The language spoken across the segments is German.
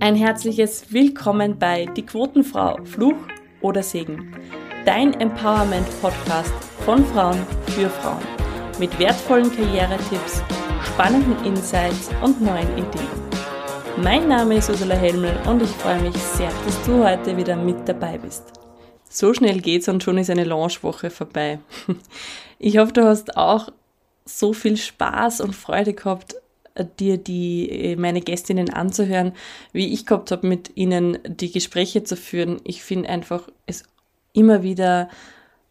Ein herzliches Willkommen bei Die Quotenfrau, Fluch oder Segen. Dein Empowerment-Podcast von Frauen für Frauen. Mit wertvollen Karrieretipps, spannenden Insights und neuen Ideen. Mein Name ist Ursula Helmel und ich freue mich sehr, dass du heute wieder mit dabei bist. So schnell geht's und schon ist eine Launchwoche vorbei. Ich hoffe, du hast auch so viel Spaß und Freude gehabt, dir die äh, meine Gästinnen anzuhören, wie ich gehabt habe, mit ihnen die Gespräche zu führen. Ich finde einfach es immer wieder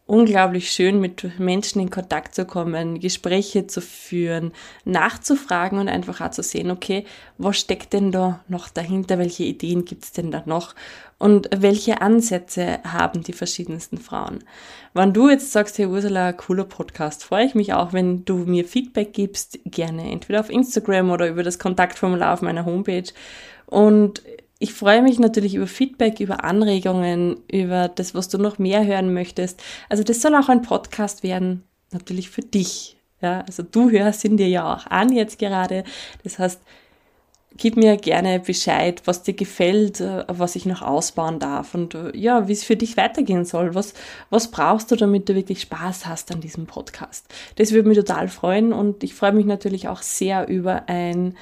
unglaublich schön, mit Menschen in Kontakt zu kommen, Gespräche zu führen, nachzufragen und einfach auch zu sehen, okay, was steckt denn da noch dahinter, welche Ideen gibt es denn da noch? Und welche Ansätze haben die verschiedensten Frauen. Wenn du jetzt sagst, hey Ursula, cooler Podcast, freue ich mich auch, wenn du mir Feedback gibst, gerne entweder auf Instagram oder über das Kontaktformular auf meiner Homepage. Und ich freue mich natürlich über Feedback, über Anregungen, über das, was du noch mehr hören möchtest. Also das soll auch ein Podcast werden, natürlich für dich. Ja, also du hörst ihn dir ja auch an jetzt gerade. Das heißt, gib mir gerne Bescheid, was dir gefällt, äh, was ich noch ausbauen darf und äh, ja, wie es für dich weitergehen soll. Was, was brauchst du, damit du wirklich Spaß hast an diesem Podcast? Das würde mich total freuen und ich freue mich natürlich auch sehr über ein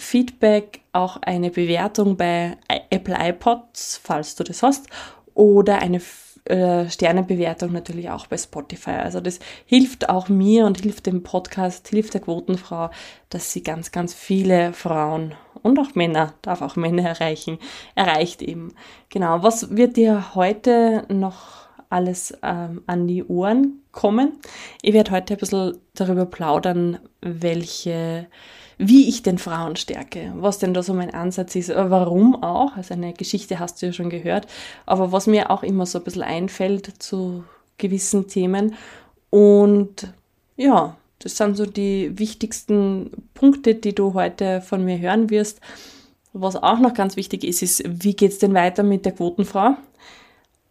Feedback, auch eine Bewertung bei Apple iPods, falls du das hast, oder eine äh, Sternebewertung natürlich auch bei Spotify. Also das hilft auch mir und hilft dem Podcast, hilft der Quotenfrau, dass sie ganz, ganz viele Frauen und auch Männer, darf auch Männer erreichen, erreicht eben. Genau, was wird dir heute noch alles ähm, an die Ohren kommen? Ich werde heute ein bisschen darüber plaudern, welche wie ich den Frauen stärke, was denn da so mein Ansatz ist, äh, warum auch, also eine Geschichte hast du ja schon gehört, aber was mir auch immer so ein bisschen einfällt zu gewissen Themen und ja, das sind so die wichtigsten Punkte, die du heute von mir hören wirst. Was auch noch ganz wichtig ist, ist, wie geht's denn weiter mit der Quotenfrau?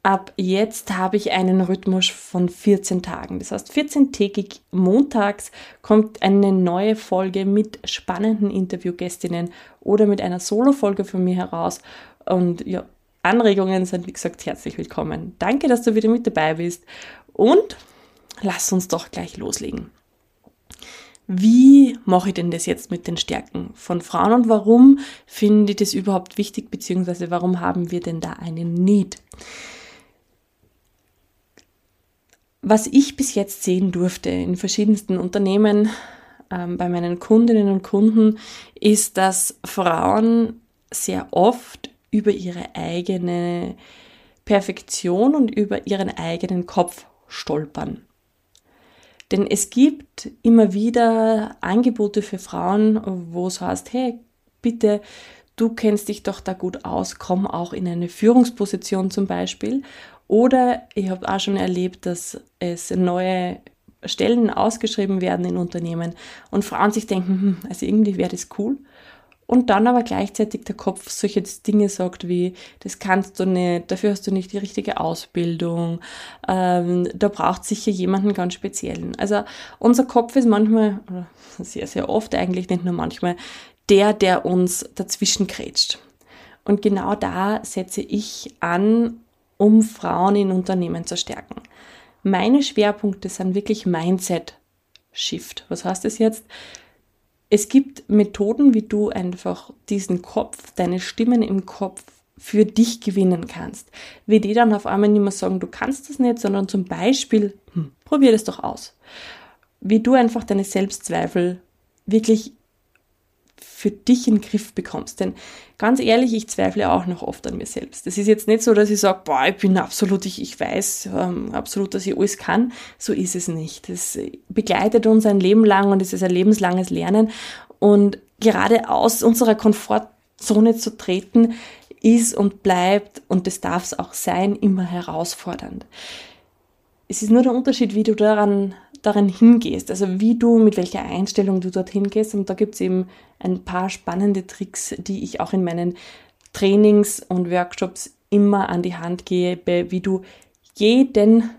Ab jetzt habe ich einen Rhythmus von 14 Tagen. Das heißt, 14-tägig montags kommt eine neue Folge mit spannenden Interviewgästinnen oder mit einer Solo-Folge von mir heraus. Und ja, Anregungen sind, wie gesagt, herzlich willkommen. Danke, dass du wieder mit dabei bist. Und lass uns doch gleich loslegen. Wie mache ich denn das jetzt mit den Stärken von Frauen und warum finde ich das überhaupt wichtig, beziehungsweise warum haben wir denn da einen Need? Was ich bis jetzt sehen durfte in verschiedensten Unternehmen ähm, bei meinen Kundinnen und Kunden, ist, dass Frauen sehr oft über ihre eigene Perfektion und über ihren eigenen Kopf stolpern. Denn es gibt immer wieder Angebote für Frauen, wo es heißt, hey, bitte, du kennst dich doch da gut aus, komm auch in eine Führungsposition zum Beispiel. Oder ich habe auch schon erlebt, dass es neue Stellen ausgeschrieben werden in Unternehmen und Frauen sich denken, hm, also irgendwie wäre das cool. Und dann aber gleichzeitig der Kopf solche Dinge sagt wie, das kannst du nicht, dafür hast du nicht die richtige Ausbildung, ähm, da braucht sicher jemanden ganz speziellen. Also unser Kopf ist manchmal, oder sehr, sehr oft eigentlich, nicht nur manchmal, der, der uns dazwischen krätscht. Und genau da setze ich an um Frauen in Unternehmen zu stärken. Meine Schwerpunkte sind wirklich Mindset Shift. Was heißt das jetzt? Es gibt Methoden, wie du einfach diesen Kopf, deine Stimmen im Kopf für dich gewinnen kannst. Wie die dann auf einmal nicht mehr sagen, du kannst das nicht, sondern zum Beispiel, hm, probier das doch aus. Wie du einfach deine Selbstzweifel wirklich für dich in den Griff bekommst. Denn ganz ehrlich, ich zweifle auch noch oft an mir selbst. Das ist jetzt nicht so, dass ich sage, boah, ich bin absolut, ich, ich weiß ähm, absolut, dass ich alles kann. So ist es nicht. Das begleitet uns ein Leben lang und es ist ein lebenslanges Lernen. Und gerade aus unserer Komfortzone zu treten, ist und bleibt, und das darf es auch sein, immer herausfordernd. Es ist nur der Unterschied, wie du daran darin hingehst, also wie du, mit welcher Einstellung du dorthin gehst. Und da gibt es eben ein paar spannende Tricks, die ich auch in meinen Trainings und Workshops immer an die Hand gebe, wie du jeden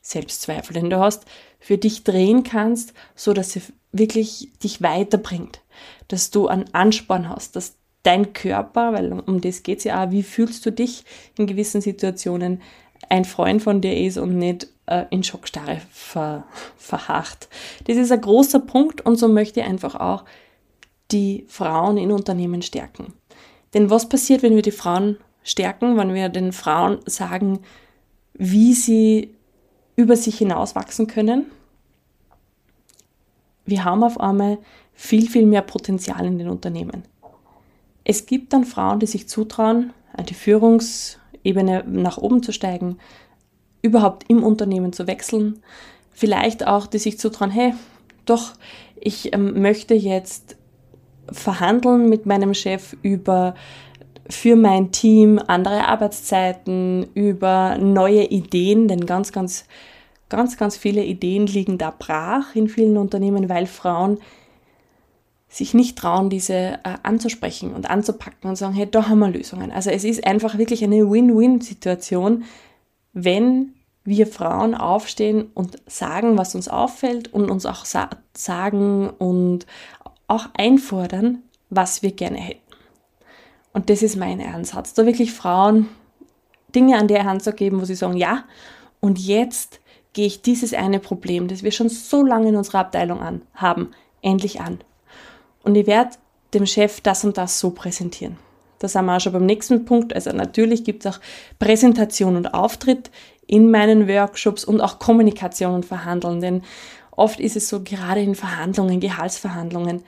Selbstzweifel, den du hast, für dich drehen kannst, so dass er wirklich dich weiterbringt, dass du einen Ansporn hast, dass dein Körper, weil um das geht es ja auch, wie fühlst du dich in gewissen Situationen, ein Freund von dir ist und nicht äh, in Schockstarre ver, verharrt. Das ist ein großer Punkt und so möchte ich einfach auch die Frauen in Unternehmen stärken. Denn was passiert, wenn wir die Frauen stärken, wenn wir den Frauen sagen, wie sie über sich hinaus wachsen können? Wir haben auf einmal viel, viel mehr Potenzial in den Unternehmen. Es gibt dann Frauen, die sich zutrauen, an die Führungsebene nach oben zu steigen, überhaupt im Unternehmen zu wechseln. Vielleicht auch, die sich zutrauen, hey, doch, ich ähm, möchte jetzt verhandeln mit meinem Chef über für mein Team andere Arbeitszeiten, über neue Ideen, denn ganz, ganz, ganz, ganz viele Ideen liegen da brach in vielen Unternehmen, weil Frauen sich nicht trauen, diese äh, anzusprechen und anzupacken und sagen, hey, da haben wir Lösungen. Also es ist einfach wirklich eine Win-Win-Situation, wenn wir Frauen aufstehen und sagen, was uns auffällt und uns auch sa sagen und auch einfordern, was wir gerne hätten. Und das ist mein Ansatz, da wirklich Frauen Dinge an der Hand zu geben, wo sie sagen, ja, und jetzt gehe ich dieses eine Problem, das wir schon so lange in unserer Abteilung an, haben, endlich an. Und ich werde dem Chef das und das so präsentieren. Da sind wir auch schon beim nächsten Punkt. Also natürlich gibt es auch Präsentation und Auftritt in meinen Workshops und auch Kommunikation und Verhandeln. Denn oft ist es so, gerade in Verhandlungen, Gehaltsverhandlungen,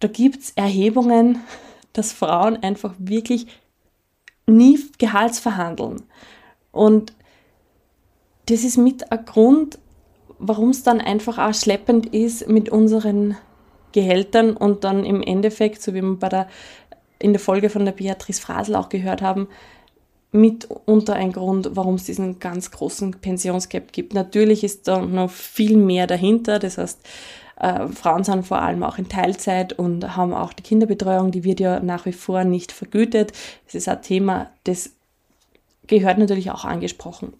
da gibt es Erhebungen, dass Frauen einfach wirklich nie Gehaltsverhandeln. Und das ist mit ein Grund, warum es dann einfach auch schleppend ist mit unseren Gehältern und dann im Endeffekt, so wie wir bei der, in der Folge von der Beatrice Frasel auch gehört haben, mitunter ein Grund, warum es diesen ganz großen Pensionsgap gibt. Natürlich ist da noch viel mehr dahinter. Das heißt, äh, Frauen sind vor allem auch in Teilzeit und haben auch die Kinderbetreuung, die wird ja nach wie vor nicht vergütet. Das ist ein Thema, das gehört natürlich auch angesprochen.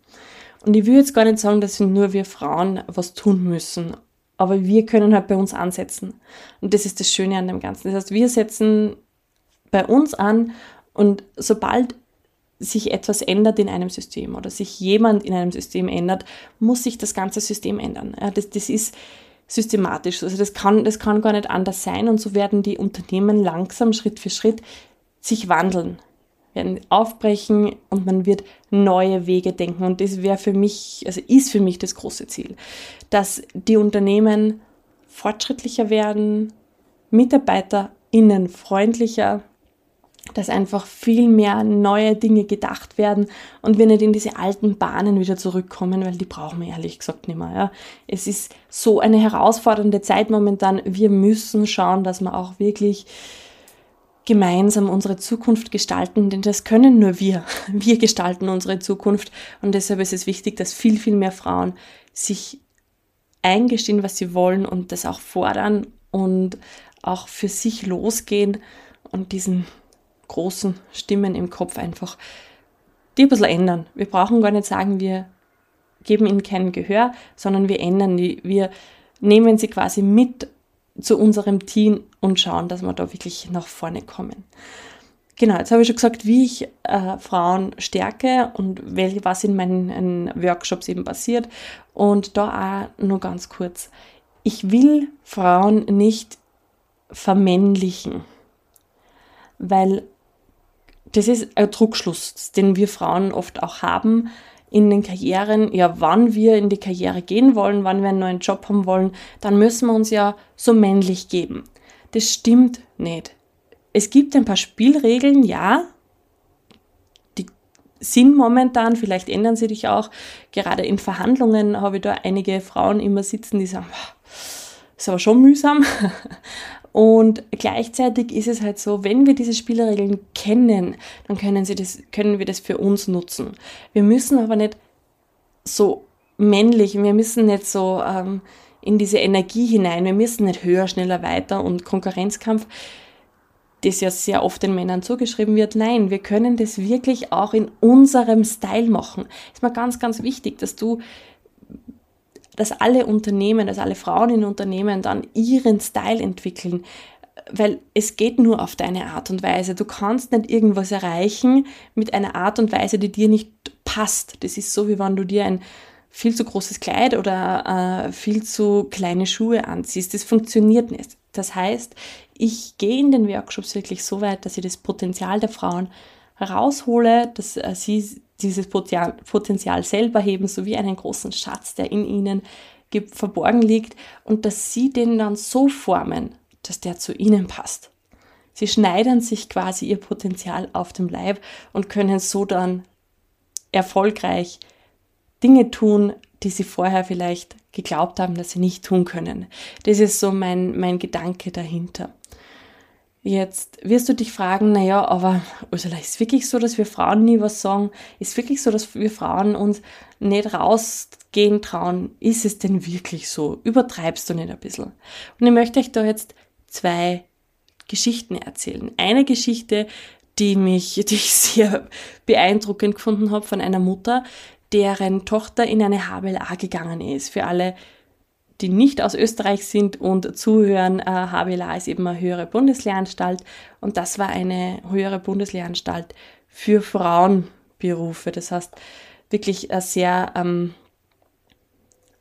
Und ich will jetzt gar nicht sagen, dass nur wir Frauen was tun müssen aber wir können halt bei uns ansetzen. Und das ist das Schöne an dem Ganzen. Das heißt, wir setzen bei uns an und sobald sich etwas ändert in einem System oder sich jemand in einem System ändert, muss sich das ganze System ändern. Ja, das, das ist systematisch. Also das kann, das kann gar nicht anders sein und so werden die Unternehmen langsam Schritt für Schritt sich wandeln werden aufbrechen und man wird neue Wege denken. Und das wäre für mich, also ist für mich das große Ziel, dass die Unternehmen fortschrittlicher werden, MitarbeiterInnen freundlicher, dass einfach viel mehr neue Dinge gedacht werden und wir nicht in diese alten Bahnen wieder zurückkommen, weil die brauchen wir ehrlich gesagt nicht mehr. Ja. Es ist so eine herausfordernde Zeit momentan. Wir müssen schauen, dass wir auch wirklich gemeinsam unsere Zukunft gestalten, denn das können nur wir. Wir gestalten unsere Zukunft und deshalb ist es wichtig, dass viel, viel mehr Frauen sich eingestehen, was sie wollen und das auch fordern und auch für sich losgehen und diesen großen Stimmen im Kopf einfach die ein bisschen ändern. Wir brauchen gar nicht sagen, wir geben ihnen kein Gehör, sondern wir ändern die, wir nehmen sie quasi mit zu unserem Team und schauen, dass wir da wirklich nach vorne kommen. Genau, jetzt habe ich schon gesagt, wie ich äh, Frauen stärke und welche, was in meinen in Workshops eben passiert. Und da auch nur ganz kurz. Ich will Frauen nicht vermännlichen, weil das ist ein Druckschluss, den wir Frauen oft auch haben, in den Karrieren, ja, wann wir in die Karriere gehen wollen, wann wir einen neuen Job haben wollen, dann müssen wir uns ja so männlich geben. Das stimmt nicht. Es gibt ein paar Spielregeln, ja, die sind momentan, vielleicht ändern sie dich auch. Gerade in Verhandlungen habe ich da einige Frauen immer sitzen, die sagen, ist aber schon mühsam. Und gleichzeitig ist es halt so, wenn wir diese Spielregeln kennen, dann können, sie das, können wir das für uns nutzen. Wir müssen aber nicht so männlich, wir müssen nicht so ähm, in diese Energie hinein, wir müssen nicht höher, schneller, weiter und Konkurrenzkampf, das ja sehr oft den Männern zugeschrieben wird. Nein, wir können das wirklich auch in unserem Style machen. Ist mir ganz, ganz wichtig, dass du dass alle Unternehmen, dass alle Frauen in Unternehmen dann ihren Style entwickeln, weil es geht nur auf deine Art und Weise. Du kannst nicht irgendwas erreichen mit einer Art und Weise, die dir nicht passt. Das ist so, wie wenn du dir ein viel zu großes Kleid oder äh, viel zu kleine Schuhe anziehst. Das funktioniert nicht. Das heißt, ich gehe in den Workshops wirklich so weit, dass ich das Potenzial der Frauen heraushole, dass äh, sie dieses Potenzial selber heben, sowie einen großen Schatz, der in ihnen verborgen liegt, und dass sie den dann so formen, dass der zu ihnen passt. Sie schneidern sich quasi ihr Potenzial auf dem Leib und können so dann erfolgreich Dinge tun, die sie vorher vielleicht geglaubt haben, dass sie nicht tun können. Das ist so mein, mein Gedanke dahinter. Jetzt wirst du dich fragen, naja, aber Ursula, ist wirklich so, dass wir Frauen nie was sagen? Ist wirklich so, dass wir Frauen uns nicht rausgehen trauen? Ist es denn wirklich so? Übertreibst du nicht ein bisschen? Und ich möchte euch da jetzt zwei Geschichten erzählen. Eine Geschichte, die mich, die ich sehr beeindruckend gefunden habe von einer Mutter, deren Tochter in eine HBLA gegangen ist. Für alle, die nicht aus Österreich sind und zuhören, äh, HBLA ist eben eine höhere Bundeslehranstalt und das war eine höhere Bundeslehranstalt für Frauenberufe. Das heißt, wirklich eine sehr, ähm,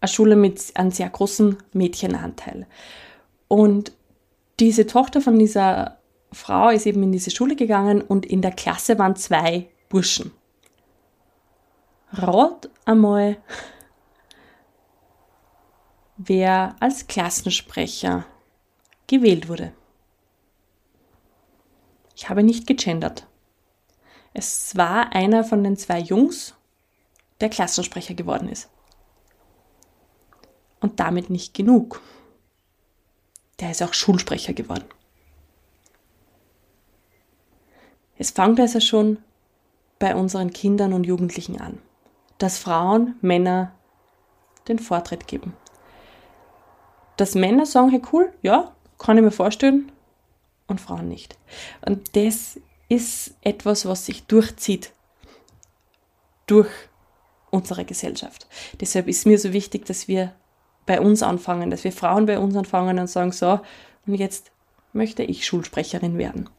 eine Schule mit einem sehr großen Mädchenanteil. Und diese Tochter von dieser Frau ist eben in diese Schule gegangen und in der Klasse waren zwei Burschen. Rat einmal, wer als Klassensprecher gewählt wurde. Ich habe nicht gegendert. Es war einer von den zwei Jungs, der Klassensprecher geworden ist. Und damit nicht genug der ist auch Schulsprecher geworden. Es fängt also schon bei unseren Kindern und Jugendlichen an, dass Frauen Männer den Vortritt geben. Dass Männer sagen, hey cool, ja, kann ich mir vorstellen, und Frauen nicht. Und das ist etwas, was sich durchzieht durch unsere Gesellschaft. Deshalb ist mir so wichtig, dass wir bei uns anfangen, dass wir Frauen bei uns anfangen und sagen, so, und jetzt möchte ich Schulsprecherin werden.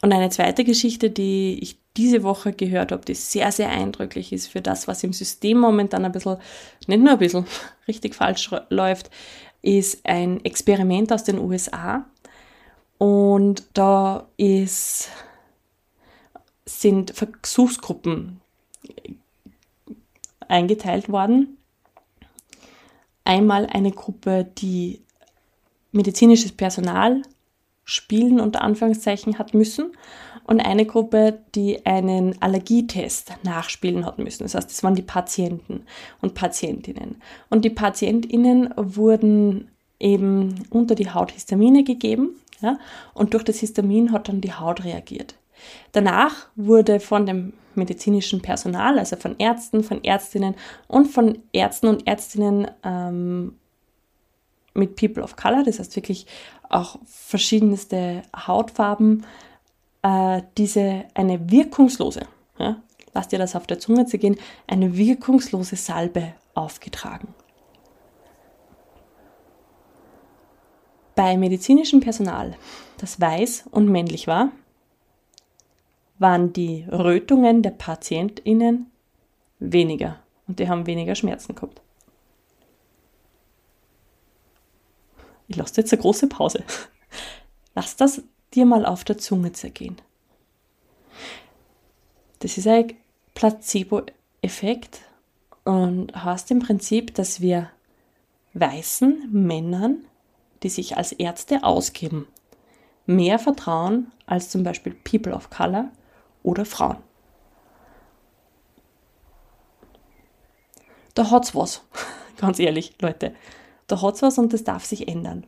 Und eine zweite Geschichte, die ich diese Woche gehört habe, die sehr, sehr eindrücklich ist für das, was im System momentan ein bisschen, nicht nur ein bisschen, richtig falsch läuft, ist ein Experiment aus den USA. Und da ist, sind Versuchsgruppen eingeteilt worden einmal eine Gruppe, die medizinisches Personal spielen unter Anführungszeichen hat müssen und eine Gruppe, die einen Allergietest nachspielen hat müssen. Das heißt, das waren die Patienten und Patientinnen. Und die Patientinnen wurden eben unter die Haut Histamine gegeben ja, und durch das Histamin hat dann die Haut reagiert. Danach wurde von dem medizinischen Personal, also von Ärzten, von Ärztinnen und von Ärzten und Ärztinnen ähm, mit People of Color, das heißt wirklich auch verschiedenste Hautfarben, äh, diese eine wirkungslose, ja, lasst ihr das auf der Zunge zu gehen, eine wirkungslose Salbe aufgetragen. Bei medizinischem Personal, das weiß und männlich war, waren die Rötungen der PatientInnen weniger und die haben weniger Schmerzen gehabt. Ich lasse jetzt eine große Pause. Lass das dir mal auf der Zunge zergehen. Das ist ein Placebo-Effekt und heißt im Prinzip, dass wir weißen Männern, die sich als Ärzte ausgeben, mehr vertrauen als zum Beispiel People of Color, oder Frauen. Da hat's was, ganz ehrlich, Leute. Da hat's was und das darf sich ändern.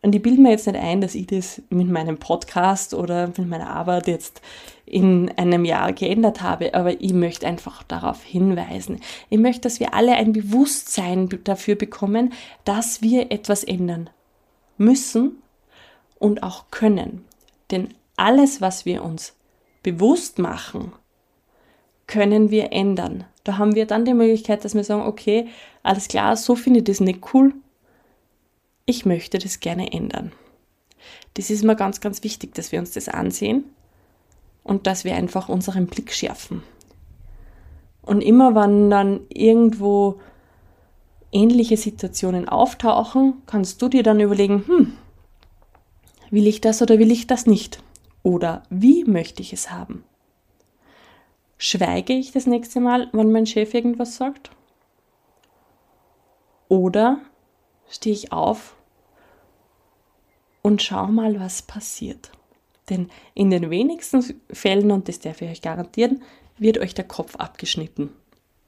Und ich bilde mir jetzt nicht ein, dass ich das mit meinem Podcast oder mit meiner Arbeit jetzt in einem Jahr geändert habe, aber ich möchte einfach darauf hinweisen. Ich möchte, dass wir alle ein Bewusstsein dafür bekommen, dass wir etwas ändern müssen und auch können. Denn alles, was wir uns bewusst machen, können wir ändern. Da haben wir dann die Möglichkeit, dass wir sagen, okay, alles klar, so finde ich das nicht cool. ich möchte das gerne ändern. Das ist mir ganz, ganz wichtig, dass wir uns das ansehen und dass wir einfach unseren Blick schärfen. Und immer wenn dann irgendwo ähnliche Situationen auftauchen, kannst du dir dann überlegen, hm, will ich das oder will ich das nicht? Oder wie möchte ich es haben? Schweige ich das nächste Mal, wenn mein Chef irgendwas sagt? Oder stehe ich auf und schau mal, was passiert? Denn in den wenigsten Fällen, und das darf ich euch garantieren, wird euch der Kopf abgeschnitten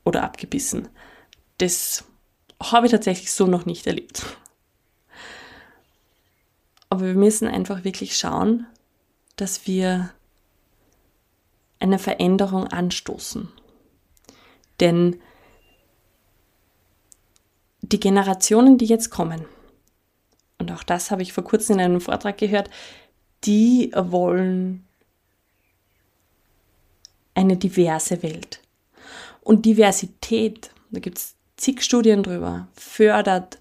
oder abgebissen. Das habe ich tatsächlich so noch nicht erlebt. Aber wir müssen einfach wirklich schauen, dass wir eine Veränderung anstoßen. Denn die Generationen, die jetzt kommen, und auch das habe ich vor kurzem in einem Vortrag gehört, die wollen eine diverse Welt. Und Diversität, da gibt es zig Studien drüber, fördert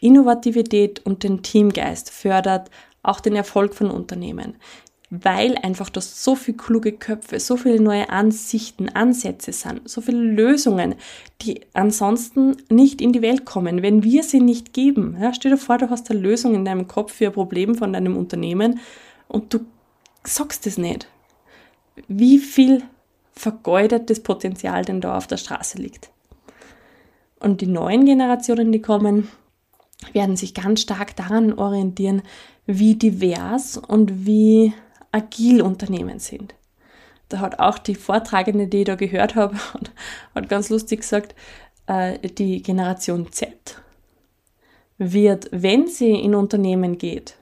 Innovativität und den Teamgeist, fördert auch den Erfolg von Unternehmen, weil einfach das so viele kluge Köpfe, so viele neue Ansichten, Ansätze sind, so viele Lösungen, die ansonsten nicht in die Welt kommen, wenn wir sie nicht geben. Ja, stell dir vor, du hast eine Lösung in deinem Kopf für ein Problem von deinem Unternehmen und du sagst es nicht. Wie viel vergeudetes Potenzial denn da auf der Straße liegt. Und die neuen Generationen, die kommen, werden sich ganz stark daran orientieren, wie divers und wie agil Unternehmen sind. Da hat auch die Vortragende, die ich da gehört habe, hat ganz lustig gesagt, äh, die Generation Z wird, wenn sie in Unternehmen geht,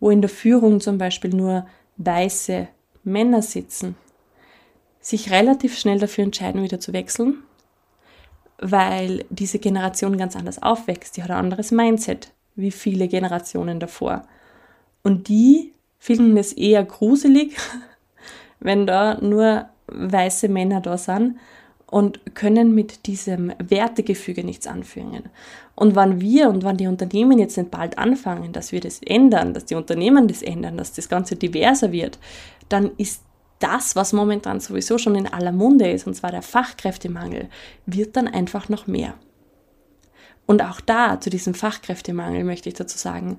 wo in der Führung zum Beispiel nur weiße Männer sitzen, sich relativ schnell dafür entscheiden, wieder zu wechseln, weil diese Generation ganz anders aufwächst. Die hat ein anderes Mindset wie viele Generationen davor. Und die finden es eher gruselig, wenn da nur weiße Männer da sind und können mit diesem Wertegefüge nichts anfangen. Und wann wir und wann die Unternehmen jetzt nicht bald anfangen, dass wir das ändern, dass die Unternehmen das ändern, dass das Ganze diverser wird, dann ist das, was momentan sowieso schon in aller Munde ist, und zwar der Fachkräftemangel, wird dann einfach noch mehr. Und auch da, zu diesem Fachkräftemangel, möchte ich dazu sagen,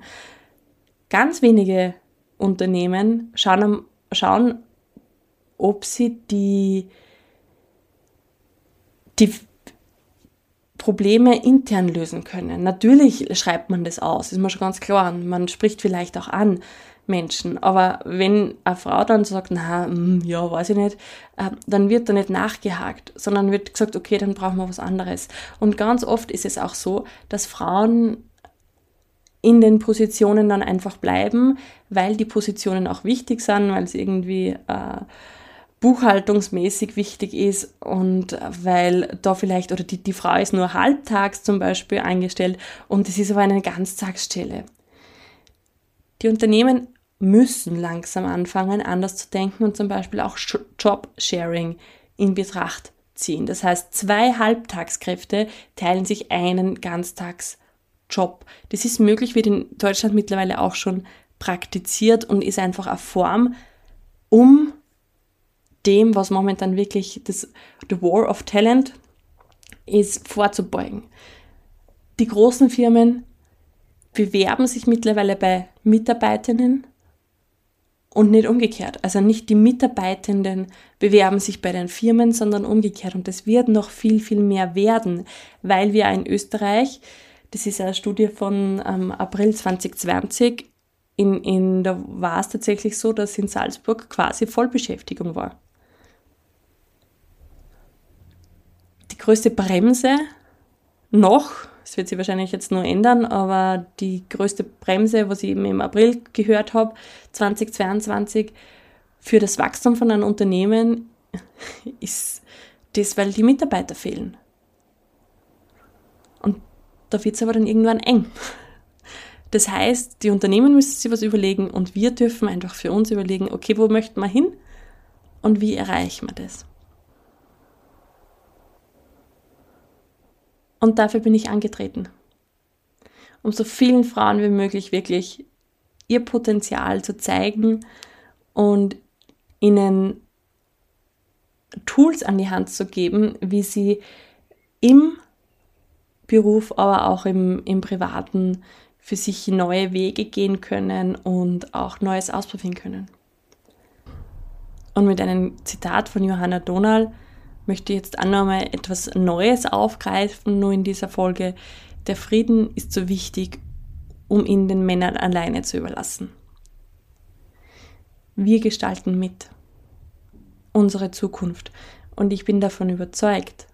ganz wenige Unternehmen schauen, schauen ob sie die, die Probleme intern lösen können. Natürlich schreibt man das aus, ist mir schon ganz klar. Man spricht vielleicht auch an, Menschen. Aber wenn eine Frau dann sagt, na, hm, ja, weiß ich nicht, äh, dann wird da nicht nachgehakt, sondern wird gesagt, okay, dann brauchen wir was anderes. Und ganz oft ist es auch so, dass Frauen in den Positionen dann einfach bleiben, weil die Positionen auch wichtig sind, weil es irgendwie äh, buchhaltungsmäßig wichtig ist und weil da vielleicht, oder die, die Frau ist nur halbtags zum Beispiel eingestellt und es ist aber eine Ganztagsstelle. Die Unternehmen müssen langsam anfangen, anders zu denken und zum Beispiel auch Job-Sharing in Betracht ziehen. Das heißt, zwei Halbtagskräfte teilen sich einen Ganztagsjob. Das ist möglich, wird in Deutschland mittlerweile auch schon praktiziert und ist einfach eine Form, um dem, was momentan wirklich das The War of Talent ist, vorzubeugen. Die großen Firmen bewerben sich mittlerweile bei Mitarbeitenden und nicht umgekehrt. Also nicht die Mitarbeitenden bewerben sich bei den Firmen, sondern umgekehrt. Und das wird noch viel, viel mehr werden, weil wir in Österreich, das ist eine Studie von ähm, April 2020, in, in, da war es tatsächlich so, dass in Salzburg quasi Vollbeschäftigung war. Die größte Bremse noch das wird sich wahrscheinlich jetzt nur ändern, aber die größte Bremse, was ich eben im April gehört habe, 2022, für das Wachstum von einem Unternehmen ist das, weil die Mitarbeiter fehlen. Da wird es aber dann irgendwann eng. Das heißt, die Unternehmen müssen sich was überlegen und wir dürfen einfach für uns überlegen, okay, wo möchten wir hin und wie erreichen wir das? Und dafür bin ich angetreten. um so vielen Frauen wie möglich wirklich ihr Potenzial zu zeigen und ihnen Tools an die Hand zu geben, wie sie im Beruf, aber auch im, im Privaten für sich neue Wege gehen können und auch Neues ausprobieren können. Und mit einem Zitat von Johanna Donal möchte ich jetzt auch nochmal etwas Neues aufgreifen, nur in dieser Folge. Der Frieden ist so wichtig, um ihn den Männern alleine zu überlassen. Wir gestalten mit unsere Zukunft. Und ich bin davon überzeugt,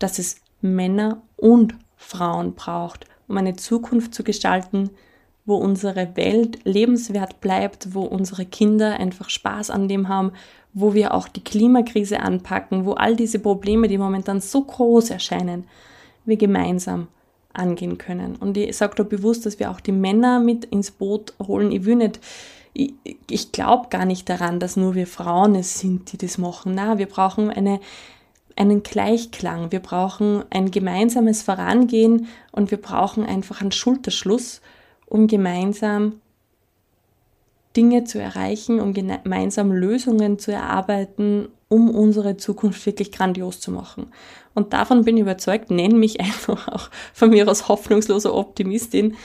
dass es Männer und Frauen braucht, um eine Zukunft zu gestalten, wo unsere Welt lebenswert bleibt, wo unsere Kinder einfach Spaß an dem haben, wo wir auch die Klimakrise anpacken, wo all diese Probleme, die momentan so groß erscheinen, wir gemeinsam angehen können. Und ich sage da bewusst, dass wir auch die Männer mit ins Boot holen. Ich will nicht, ich, ich glaube gar nicht daran, dass nur wir Frauen es sind, die das machen. Na, wir brauchen eine, einen Gleichklang, wir brauchen ein gemeinsames Vorangehen und wir brauchen einfach einen Schulterschluss um gemeinsam Dinge zu erreichen, um gemeinsam Lösungen zu erarbeiten, um unsere Zukunft wirklich grandios zu machen. Und davon bin ich überzeugt, nenne mich einfach auch von mir aus hoffnungslose Optimistin.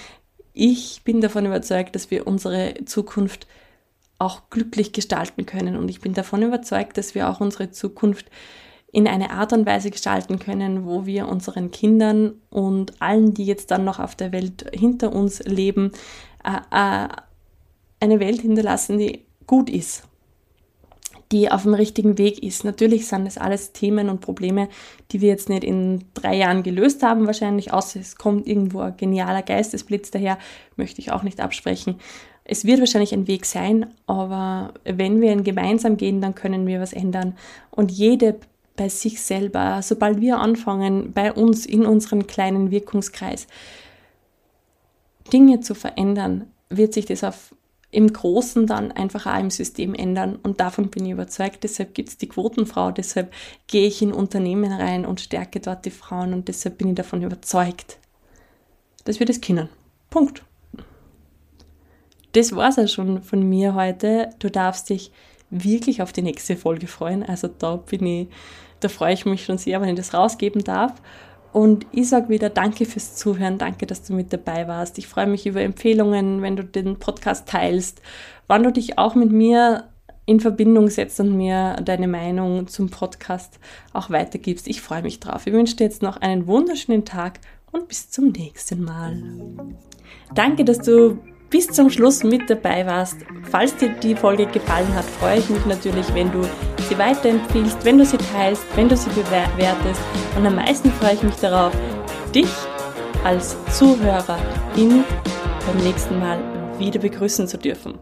Ich bin davon überzeugt, dass wir unsere Zukunft auch glücklich gestalten können. Und ich bin davon überzeugt, dass wir auch unsere Zukunft in eine Art und Weise gestalten können, wo wir unseren Kindern und allen, die jetzt dann noch auf der Welt hinter uns leben, äh, äh, eine Welt hinterlassen, die gut ist, die auf dem richtigen Weg ist. Natürlich sind das alles Themen und Probleme, die wir jetzt nicht in drei Jahren gelöst haben, wahrscheinlich, außer es kommt irgendwo ein genialer Geistesblitz daher, möchte ich auch nicht absprechen. Es wird wahrscheinlich ein Weg sein, aber wenn wir ihn gemeinsam gehen, dann können wir was ändern. Und jede bei sich selber, sobald wir anfangen, bei uns in unserem kleinen Wirkungskreis Dinge zu verändern, wird sich das auf, im Großen dann einfach auch im System ändern. Und davon bin ich überzeugt. Deshalb gibt es die Quotenfrau, deshalb gehe ich in Unternehmen rein und stärke dort die Frauen und deshalb bin ich davon überzeugt, dass wir das können. Punkt. Das war es ja schon von mir heute. Du darfst dich wirklich auf die nächste Folge freuen. Also da bin ich da freue ich mich schon sehr, wenn ich das rausgeben darf. Und ich sage wieder Danke fürs Zuhören, danke, dass du mit dabei warst. Ich freue mich über Empfehlungen, wenn du den Podcast teilst, wann du dich auch mit mir in Verbindung setzt und mir deine Meinung zum Podcast auch weitergibst. Ich freue mich drauf. Ich wünsche dir jetzt noch einen wunderschönen Tag und bis zum nächsten Mal. Danke, dass du bis zum Schluss mit dabei warst. Falls dir die Folge gefallen hat, freue ich mich natürlich, wenn du sie weiterempfiehlst, wenn du sie teilst, wenn du sie bewertest. Und am meisten freue ich mich darauf, dich als Zuhörerin beim nächsten Mal wieder begrüßen zu dürfen.